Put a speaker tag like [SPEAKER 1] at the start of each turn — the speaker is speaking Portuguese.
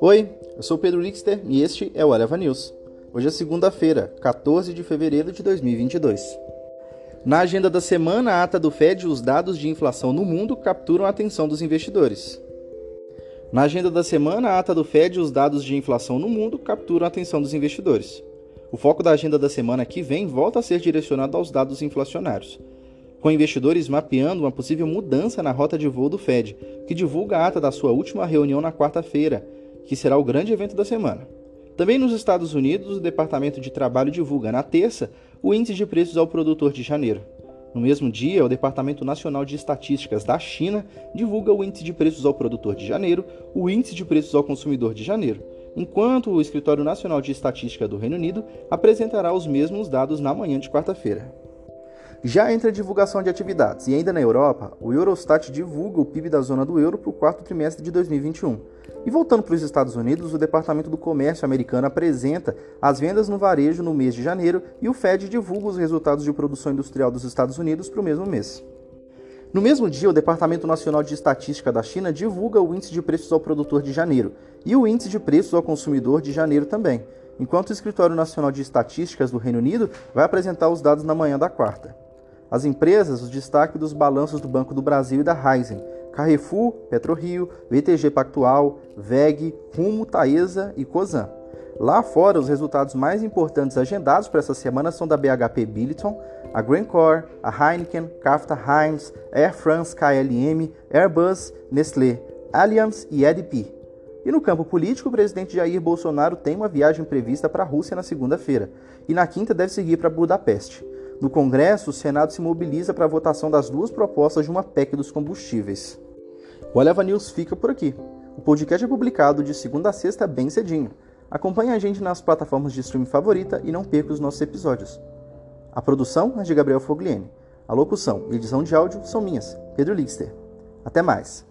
[SPEAKER 1] Oi, eu sou Pedro Lixter e este é o Areva News. Hoje é segunda-feira, 14 de fevereiro de 2022. Na agenda da semana, a ata do Fed e os dados de inflação no mundo capturam a atenção dos investidores. Na agenda da semana, a ata do Fed e os dados de inflação no mundo capturam a atenção dos investidores. O foco da agenda da semana que vem volta a ser direcionado aos dados inflacionários, com investidores mapeando uma possível mudança na rota de voo do Fed, que divulga a ata da sua última reunião na quarta-feira, que será o grande evento da semana. Também nos Estados Unidos, o Departamento de Trabalho divulga na terça o índice de preços ao produtor de janeiro. No mesmo dia, o Departamento Nacional de Estatísticas da China divulga o índice de preços ao produtor de janeiro, o índice de preços ao consumidor de janeiro, enquanto o Escritório Nacional de Estatística do Reino Unido apresentará os mesmos dados na manhã de quarta-feira. Já entre a divulgação de atividades e ainda na Europa, o Eurostat divulga o PIB da zona do euro para o quarto trimestre de 2021. E voltando para os Estados Unidos, o Departamento do Comércio americano apresenta as vendas no varejo no mês de janeiro e o Fed divulga os resultados de produção industrial dos Estados Unidos para o mesmo mês. No mesmo dia, o Departamento Nacional de Estatística da China divulga o índice de preços ao produtor de janeiro e o índice de preços ao consumidor de janeiro também, enquanto o Escritório Nacional de Estatísticas do Reino Unido vai apresentar os dados na manhã da quarta. As empresas, o destaque dos balanços do Banco do Brasil e da Raizen, Carrefour, PetroRio, VTG Pactual, VEG, Rumo, Taesa e Cosan. Lá fora, os resultados mais importantes agendados para essa semana são da BHP Billiton, a Glencore, a Heineken, Kafta Heinz, Air France KLM, Airbus, Nestlé, Allianz e EDP. E no campo político, o presidente Jair Bolsonaro tem uma viagem prevista para a Rússia na segunda-feira, e na quinta deve seguir para Budapeste. No Congresso, o Senado se mobiliza para a votação das duas propostas de uma PEC dos combustíveis. O Eleva News fica por aqui. O podcast é publicado de segunda a sexta bem cedinho. Acompanhe a gente nas plataformas de streaming favorita e não perca os nossos episódios. A produção é de Gabriel Fogliene. A locução e edição de áudio são minhas, Pedro Lixter. Até mais!